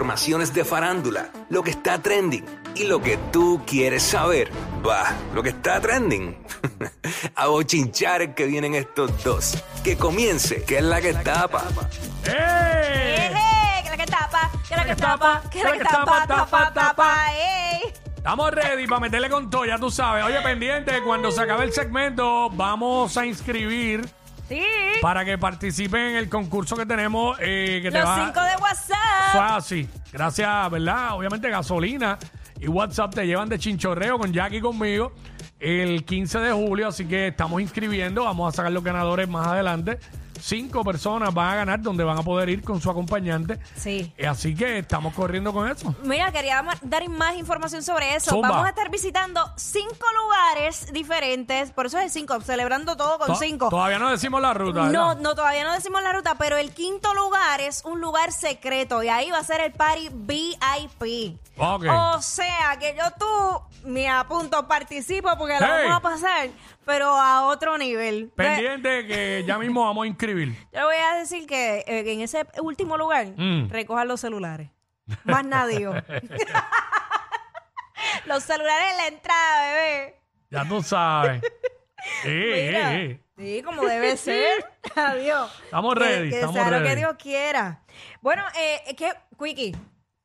Informaciones de farándula, lo que está trending y lo que tú quieres saber. Va, lo que está trending. A bochinchar que vienen estos dos. Que comience, que es la que tapa. ¡Eh! ¡Eh! Que la que tapa, que la que tapa, que la que tapa, tapa, tapa, ¡ey! Estamos ready para meterle con todo, ya tú sabes. Oye, pendiente, cuando se acabe el segmento, vamos a inscribir Sí. para que participen en el concurso que tenemos. eh, que te Los va cinco de WhatsApp. fácil. Gracias, ¿verdad? Obviamente, gasolina y WhatsApp te llevan de chinchorreo con Jackie y conmigo el 15 de julio. Así que estamos inscribiendo. Vamos a sacar los ganadores más adelante. Cinco personas van a ganar donde van a poder ir con su acompañante. Sí. Eh, Así que estamos corriendo con eso. Mira, quería dar más información sobre eso. Zumba. Vamos a estar visitando cinco lugares diferentes. Por eso es el cinco, celebrando todo con To- cinco. Todavía no decimos la ruta. No, ¿verdad? no, todavía no decimos la ruta, pero el quinto lugar es un lugar secreto y ahí va a ser el party VIP. Ok. O sea que yo tú me apunto, participo porque Hey. vamos a pasar, pero a otro nivel. Pendiente que ya mismo vamos a inscribir. Yo le voy a decir que eh, en ese último lugar Mm. recojan los celulares. Más nadie. los celulares en la entrada, bebé. Ya tú sabes. Sí, Mira. sí, sí. Sí, como debe ser. Adiós. Estamos Que- ready, Que, estamos sea lo que ready. Dios quiera. Bueno, eh, es que, Quickie,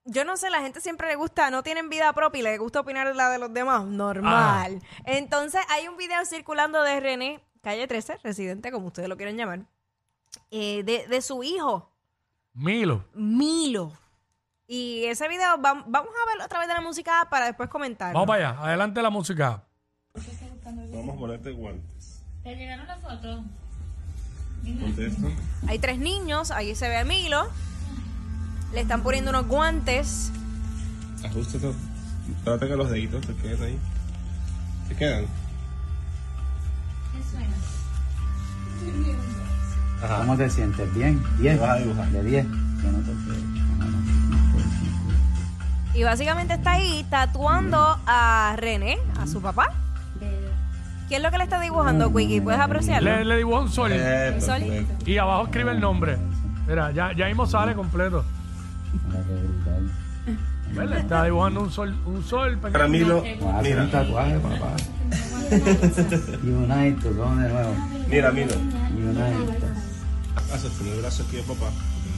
yo no sé, la gente siempre le gusta, no tienen vida propia y le gusta opinar la de los demás. Normal. Entonces, hay un video circulando de René, calle 13, residente, como ustedes lo quieren llamar, eh, de, de su hijo, Milo. Milo. Y ese video, vam- vamos a verlo a través de la música para después comentar. Vamos para allá. Adelante la música. Vamos a ponerte guantes. ¿Te llegaron las fotos? Hay tres niños, ahí se ve a Milo. Le están poniendo unos guantes. Ajustate. Trata que los deditos te queden ahí. ¿Te quedan? Ajá. ¿Cómo te sientes? ¿Bien? ¿10? Vas a dibujar. De 10. Yo no te Y básicamente está ahí tatuando a René, a su papá. ¿Qué es lo que le está dibujando, Quickie? ¿Puedes apreciarlo? Le, le dibujó un sol. Eh, Sol. perfecto. Y abajo escribe el nombre. Mira, ya, ya mismo sale completo. Mira. Le está dibujando un sol, un sol pequeño. Para Milo, Voy a hacer un mira, tatuaje, papá. Unite, vamos de nuevo. mira, Milo. Unite. Haz el el brazo aquí de papá.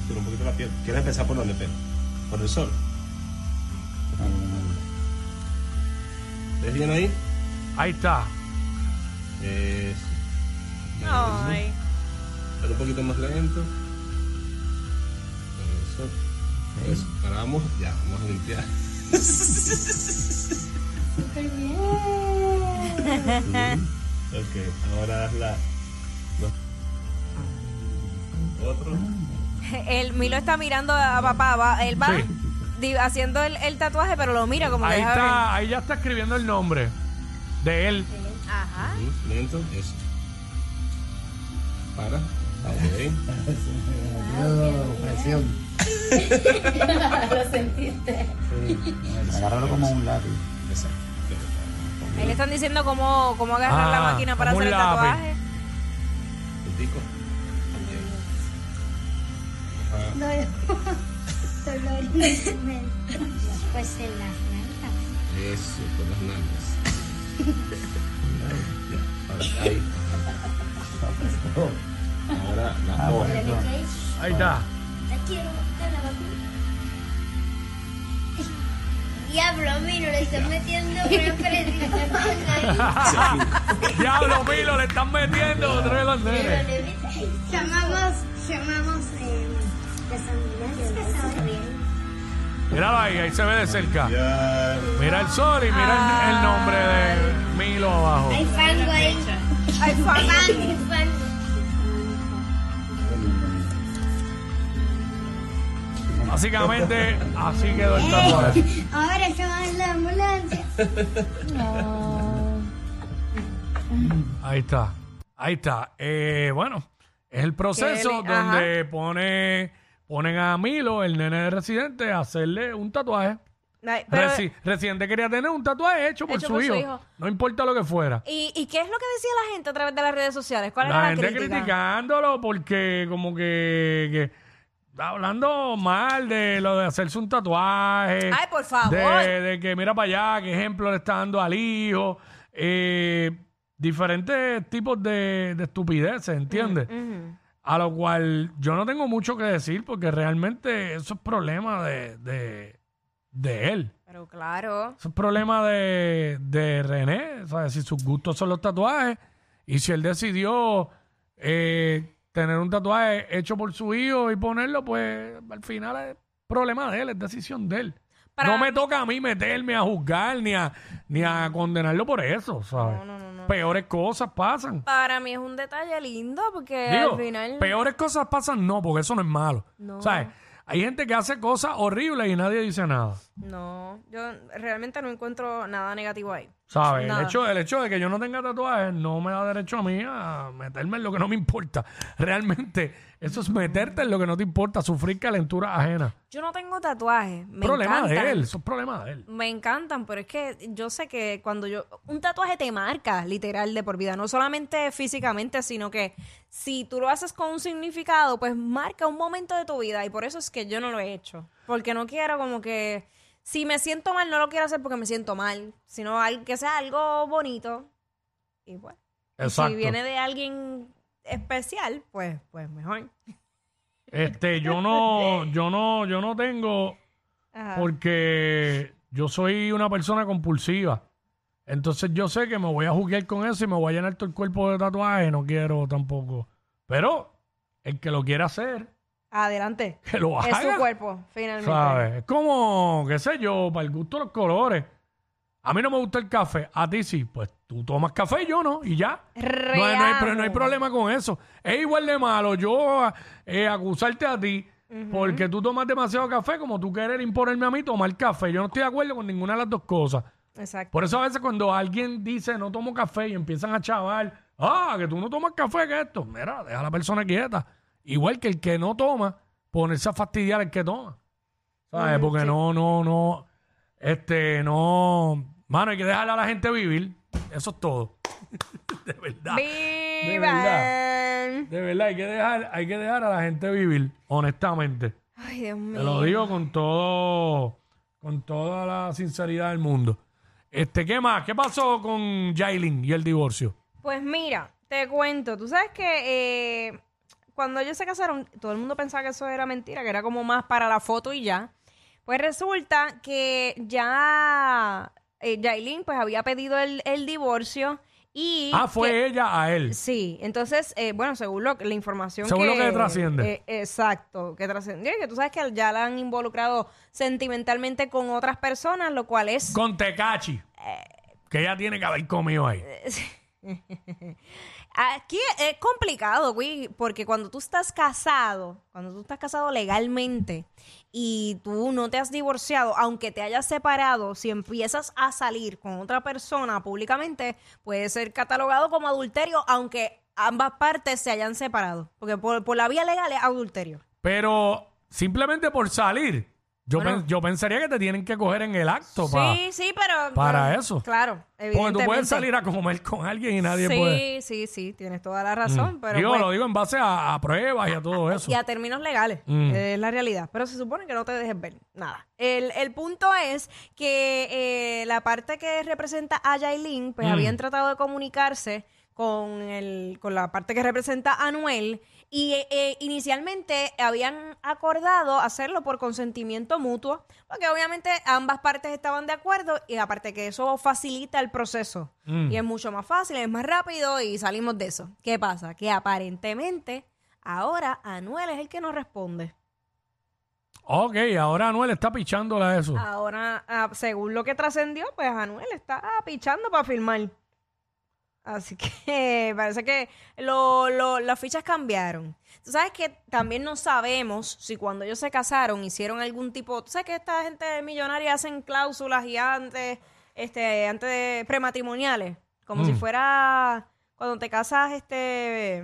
Tira un poquito la piel. ¿Quieres empezar por dónde, Pe? Por el sol. ¿Ves bien ahí? Ahí está. Eso. Ay. Pero un poquito más lento. Eso. Eso. Ahora vamos, ya, vamos a limpiar. ok, ahora haz la. los- Otro. El Milo está mirando a papá. va- él va Sí. di- haciendo el, el tatuaje, pero lo mira como que Ahí deja ver. está, ahí ya está escribiendo el nombre de él. Ajá. Lento, eso. Para. Ok. presión. Lo sentiste. Agárralo como un lápiz. Exacto. Ahí le están diciendo cómo, cómo agarrar la Ah, máquina para como hacer el lápiz. tatuaje. Puntico. Ajá. Dolor en Pues en las nalgas. Eso, con las nalgas. Ahí. Ahora la hoja. Ahí está. Te quiero, te la vacuna. Diablo, no le estás metiendo una presión. Diablo, Milo, le están metiendo otra vez los nenes. Llamamos, llamamos Míralo ahí, ahí se ve de cerca. Mira el sol y mira el, el nombre de Milo abajo. Hay fango ahí. Ay, fa- Fango, fango. Básicamente, así quedó el tatuaje. Ahora llaman la ambulancia. Ahí está. Ahí está. Eh, bueno, es el proceso donde pone, ponen a Milo, el nene de residente, a hacerle un tatuaje. Ay, pero- Resi- residente quería tener un tatuaje hecho por, Hecho su, por su hijo. hijo. No importa lo que fuera. ¿Y, ¿Y qué es lo que decía la gente a través de las redes sociales? ¿Cuál La era gente la crítica? criticándolo porque como que, que hablando mal de lo de hacerse un tatuaje. Ay, por favor. De, de que mira para allá, qué ejemplo le está dando al hijo. Eh, diferentes tipos de, de estupideces, ¿entiendes? A lo cual yo no tengo mucho que decir porque realmente eso es problema de, de, de él. Pero claro. Eso es problema de, de René. ¿sabes? Si sus gustos son los tatuajes y si él decidió eh, tener un tatuaje hecho por su hijo y ponerlo, pues al final es problema de él, es decisión de él. Para no me mí- toca a mí meterme a juzgar ni a, ni a condenarlo por eso, ¿sabes? No, no, no, no. Peores cosas pasan. Para mí es un detalle lindo porque Digo, al final. peores cosas pasan no, porque eso no es malo. No. ¿Sabes? Hay gente que hace cosas horribles y nadie dice nada. No, yo realmente no encuentro nada negativo ahí. ¿Sabes? El hecho, el hecho de que yo no tenga tatuajes no me da derecho a mí a meterme en lo que no me importa. Realmente, eso es meterte en lo que no te importa, sufrir calentura ajena. Yo no tengo tatuajes. Me problema encantan. de él, eso es problema de él. Me encantan, pero es que yo sé que cuando yo... Un tatuaje te marca, literal, de por vida. No solamente físicamente, sino que si tú lo haces con un significado, pues marca un momento de tu vida. Y por eso es que yo no lo he hecho. Porque no quiero como que... Si me siento mal, no lo quiero hacer porque me siento mal. Sino al- que sea algo bonito. Y bueno. y Exacto. Si viene de alguien especial, pues, pues mejor. Este, yo no, yo no, yo no tengo Ajá. porque yo soy una persona compulsiva. Entonces yo sé que me voy a juguear con eso y me voy a llenar todo el cuerpo de tatuajes, no quiero tampoco. Pero el que lo quiera hacer, Adelante. que lo Es haga. su cuerpo, finalmente. ¿Sabes? Es como, qué sé yo, para el gusto de los colores. A mí no me gusta el café, a ti sí. Pues tú tomas café y yo no, y ya. No hay, no hay- pero no hay problema con eso. Es igual de malo yo eh, acusarte a ti porque tú tomas demasiado café como tú querer imponerme a mí tomar café. Yo no estoy de acuerdo con ninguna de las dos cosas. Exacto. Por eso a veces cuando alguien dice no tomo café y empiezan a chavar, ah, que tú no tomas café, que esto, mira, deja a la persona quieta. Igual que el que no toma, ponerse a fastidiar al que toma. ¿Sabes? Porque no, no, no, este, no, mano, hay que dejarle a la gente vivir. Eso es todo. de verdad. ¡Vivan! De verdad, hay que dejar, hay que dejar a la gente vivir, honestamente. Ay, Dios mío. Te lo digo con todo, con toda la sinceridad del mundo. Este, ¿qué más? ¿Qué pasó con Jailin y el divorcio? Pues mira, te cuento. Tú sabes que eh, cuando ellos se casaron, todo el mundo pensaba que eso era mentira, que era como más para la foto y ya. Pues resulta que ya eh, Yailin pues había pedido el, el divorcio y... ah, fue que- ella a él. Sí, entonces, eh, bueno, según lo, la información Según que... lo que trasciende. eh, exacto, que trascendió y que tú sabes que ya la han involucrado sentimentalmente con otras personas, lo cual es... Con Tecachi. Que ella tiene que haber comido ahí. Aquí es complicado, güey, porque cuando tú estás casado, cuando tú estás casado legalmente y tú no te has divorciado, aunque te hayas separado, si empiezas a salir con otra persona públicamente, puede ser catalogado como adulterio, aunque ambas partes se hayan separado. Porque por, por la vía legal es adulterio. Pero simplemente por salir, yo, Bueno. pen- yo pensaría que te tienen que coger en el acto pa- sí, sí, pero... para eso. Claro, Porque evidentemente. tú puedes salir a comer con alguien y nadie sí, puede. sí, sí, tienes toda la razón, pero... digo, pues, lo digo en base a, a pruebas y a todo eso. Y a términos legales, Mm. es la realidad. Pero se supone que no te dejes ver nada. El, el punto es que eh, la parte que representa a Yailin, pues Mm. habían tratado de comunicarse con, el, con la parte que representa a Anuel y eh, eh, inicialmente habían acordado hacerlo por consentimiento mutuo, porque obviamente ambas partes estaban de acuerdo y aparte que eso facilita el proceso Mm. y es mucho más fácil, es más rápido y salimos de eso. ¿Qué pasa? Que aparentemente ahora Anuel es el que nos responde. Ok, ahora Anuel está pichándole a eso. Ahora, ah, según lo que trascendió, pues Anuel está pichando para filmar. Así que parece que lo- lo- las fichas cambiaron. Tú sabes que también no sabemos si cuando ellos se casaron hicieron algún tipo. Tú sabes que esta gente millonaria hacen cláusulas y antes, este, antes de prematrimoniales. Como Mm. si fuera cuando te casas, este.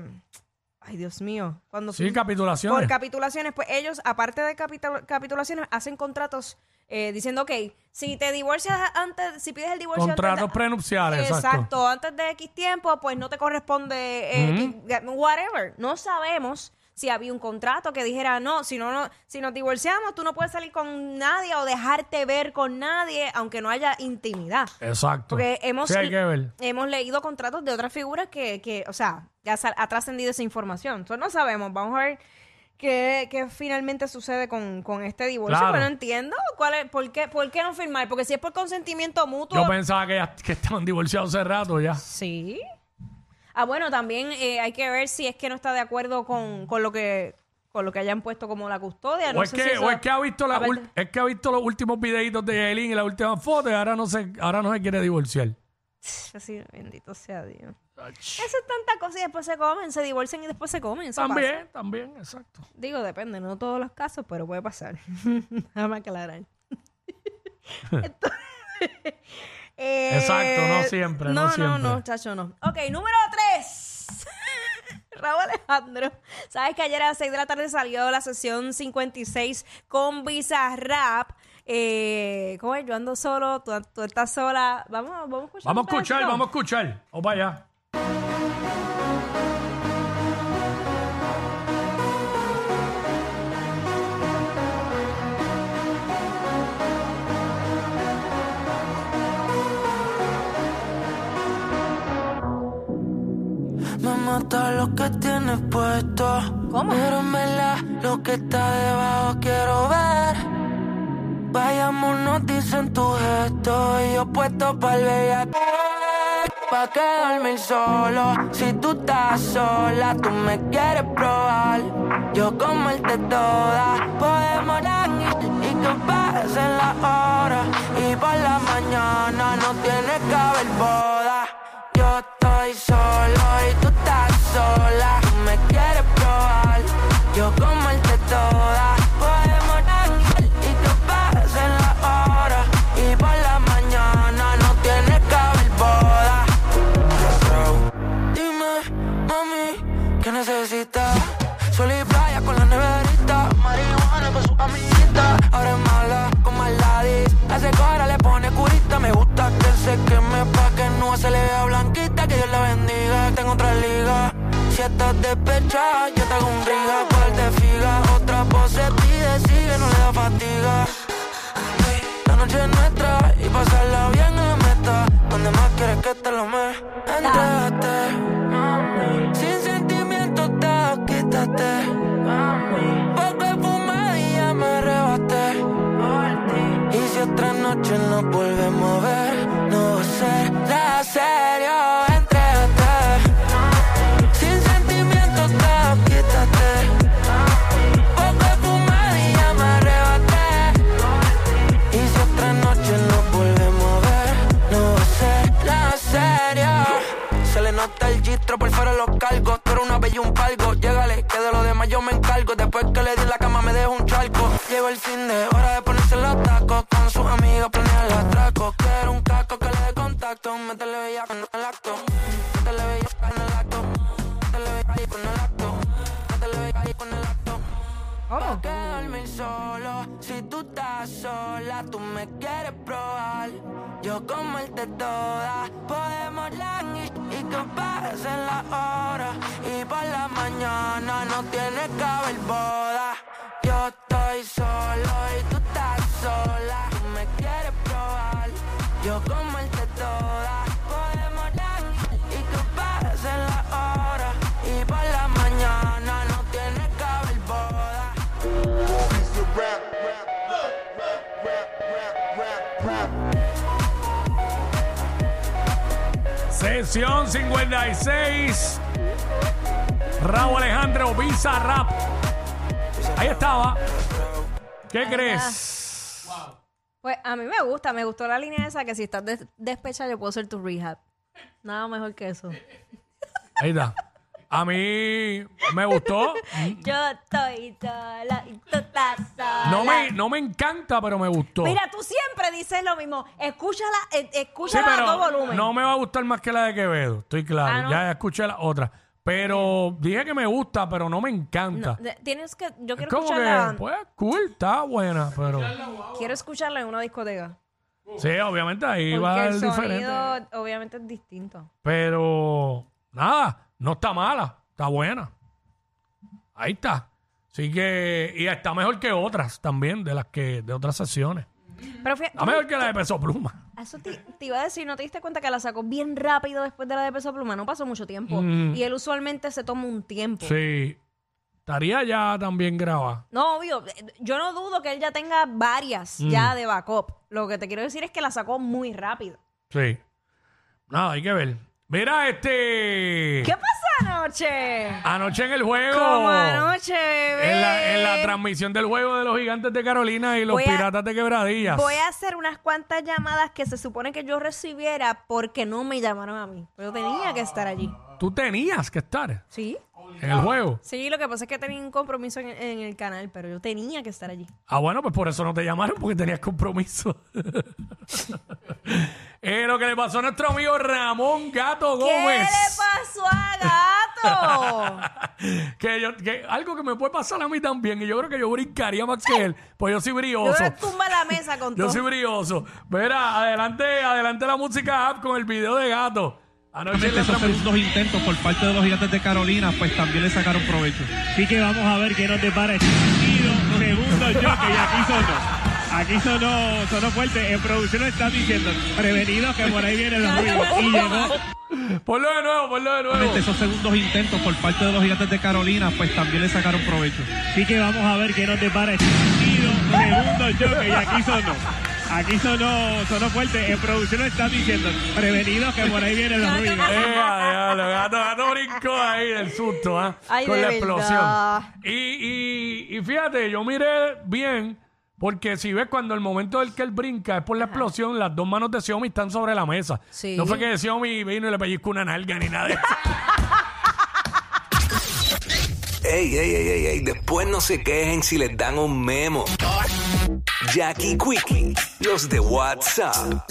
Ay, Dios mío. Cuando Sí, capitulaciones. por capitulaciones, pues ellos, aparte de capital- capitulaciones, hacen contratos eh, diciendo, ok, si te divorcias antes, si pides el divorcio Contratos antes de- prenupciales, exacto. Antes de X tiempo, pues no te corresponde eh, whatever. No sabemos si había un contrato que dijera, no, si no, no, si nos divorciamos, tú no puedes salir con nadie o dejarte ver con nadie, aunque no haya intimidad. Exacto. Porque hemos, Sí, hay que ver. hemos leído contratos de otras figuras que, que o sea, ya ha trascendido esa información. Entonces no sabemos, vamos a ver qué, qué finalmente sucede con, con este divorcio. Claro. Pero no entiendo cuál es, por, qué, por qué no firmar, porque si es por consentimiento mutuo... Yo pensaba que, ya- que estaban divorciados hace rato ya. Sí. Ah, bueno, también eh, hay que ver si es que no está de acuerdo con, con lo que con lo que hayan puesto como la custodia. O, No es sé que, si eso- o es que ha visto la ul- es que ha visto los últimos videitos de Yailin y la última foto y ahora no se, ahora no se quiere divorciar. Así, bendito sea Dios. Eso es tanta cosa y después se comen, se divorcian y después se comen. Eso También, pasa. también, exacto. Digo, depende, no todos los casos, pero puede pasar. Déjame aclarar. Entonces, eh, Exacto, no siempre, no No, no, siempre. no, chacho, no. Ok, número tres. Raúl Alejandro. Sabes que ayer a las 6 de la tarde salió la sesión 56 con Bizarrap. Eh, ¿Cómo es? Yo ando solo, tú, tú estás sola. Vamos, vamos a escuchar. Vamos a escuchar, pedacito. vamos a escuchar. Vamos para lo que tienes puesto. ¿Cómo? Verdad, lo que está debajo quiero ver. Vayámonos, dicen tu gesto. Y yo puesto para el bellaque. Pa' quedarme solo. Si tú estás sola, tú me quieres probar. Yo comerte toda. Estás yo te hago un riga. Cual de figa. Otra pose pide, sigue, no le da fatiga. La noche es nuestra y pasarla bien en la meta. Donde más quieres que te lo me entraste. Sin sentimiento te quitaste. Poco fumado y ya me arrebaté. Y si otra noche nos volvemos a ver, no va a fin de hora de ponerse los tacos. Con sus amigos planear el atraco. Quiero un caco que le dé contacto. Métele bella con el acto. Métele bella con el acto. Métele bella con el acto. Métele bella con el acto. ¿Cómo? Pa' quedarme solo. Si tú estás sola, tú me quieres probar. Yo comerte toda. Podemos languir y que pasen las horas. Y por la mañana no tiene que haber boda. Estoy solo y tú estás sola. Tú me quieres probar. Yo comerte toda. Podemos languir y que pasen las horas. Y por la mañana no tiene que haber boda. Sesión 56. Raúl Alejandro Visa Rap. Ahí estaba. ¿Qué crees? Pues a mí me gusta, me gustó la línea esa que si estás des- despechada yo puedo ser tu rehab. Nada mejor que eso. Ahí está. A mí me gustó. Yo estoy sola y tú estás sola. No me, no me encanta, pero me gustó. Mira, tú siempre dices lo mismo. Escúchala, eh, Sí, escúchala a todo volumen. no me va a gustar más que la de Quevedo. Estoy claro. Ah, ¿no? Ya escuché la otra. Pero dije que me gusta, pero no me encanta. De- Tienes que, yo es quiero como escucharla, que, pues, cool, está buena, pero... quiero escucharla en una discoteca. Sí, obviamente ahí va Porque a el ser sonido diferente. obviamente es distinto. Pero, nada, no está mala, está buena. Ahí está. Así que, y está mejor que otras también, de las que, de otras sesiones. Pero fíjate, mejor que la de peso pluma. eso te, te iba a decir, ¿no te diste cuenta que la sacó bien rápido después de la de Peso Pluma? No pasó mucho tiempo. Mm. Y él usualmente se toma un tiempo. Sí. Estaría ya también grabada. No, obvio. eh, Yo no dudo que él ya tenga varias Mm. ya de backup. Lo que te quiero decir es que la sacó muy rápido. Sí. Nada, hay que ver. Mira, este. ¿Qué pasó anoche? Anoche en el juego. Como anoche, bebé. En la, en la transmisión del juego de los gigantes de Carolina y los Voy a- piratas de quebradillas. Voy a hacer unas cuantas llamadas que se supone que yo recibiera porque no me llamaron a mí. Pero tenía que estar allí. Tú tenías que estar ¿Sí? En el juego. Sí, lo que pasa es que tenía un compromiso en, en el canal, pero yo tenía que estar allí. Ah, bueno, pues por eso no te llamaron, porque tenías compromiso. Eh, lo que le pasó a nuestro amigo Ramón Gato ¿Qué Gómez. le pasó a Gato? que yo, que algo que me puede pasar a mí también, y yo creo que yo brincaría más que él, pues yo soy Yo brioso. le tumba la mesa con Yo todo. soy brioso. Mira, adelante, adelante la música app con el video de Gato. Anoche esos segundos intentos por parte de los gigantes de Carolina, pues también le sacaron provecho. Así que vamos a ver qué nos depara este partido. Segundo choque y aquí sonó. Aquí sonó, sonó fuerte. En producción están diciendo, prevenidos que por ahí vienen los ruidos. Y llegó. Ponlo de nuevo, ponlo de nuevo. Esos segundos intentos por parte de los gigantes de Carolina, pues también le sacaron provecho. Así que vamos a ver qué nos depara este partido. Segundo choque y aquí sonó. Aquí sonó, sonó fuerte. En producción están diciendo, prevenidos que por ahí vienen los ruidos. Eh, diablo, gato, gato brincó ahí del susto, ¿ah? Ay, Con de la verdad. explosión. Y, y, y fíjate, yo miré bien, porque si ves cuando el momento del que él brinca es por la explosión, las dos manos de Xiaomi están sobre la mesa. Sí. No fue que Xiaomi vino y le pellizcó una nalga ni nada de eso. Ey, ey, ey, ey, ey, después no se quejen si les dan un memo. Jackie Quickie, los de WhatsApp.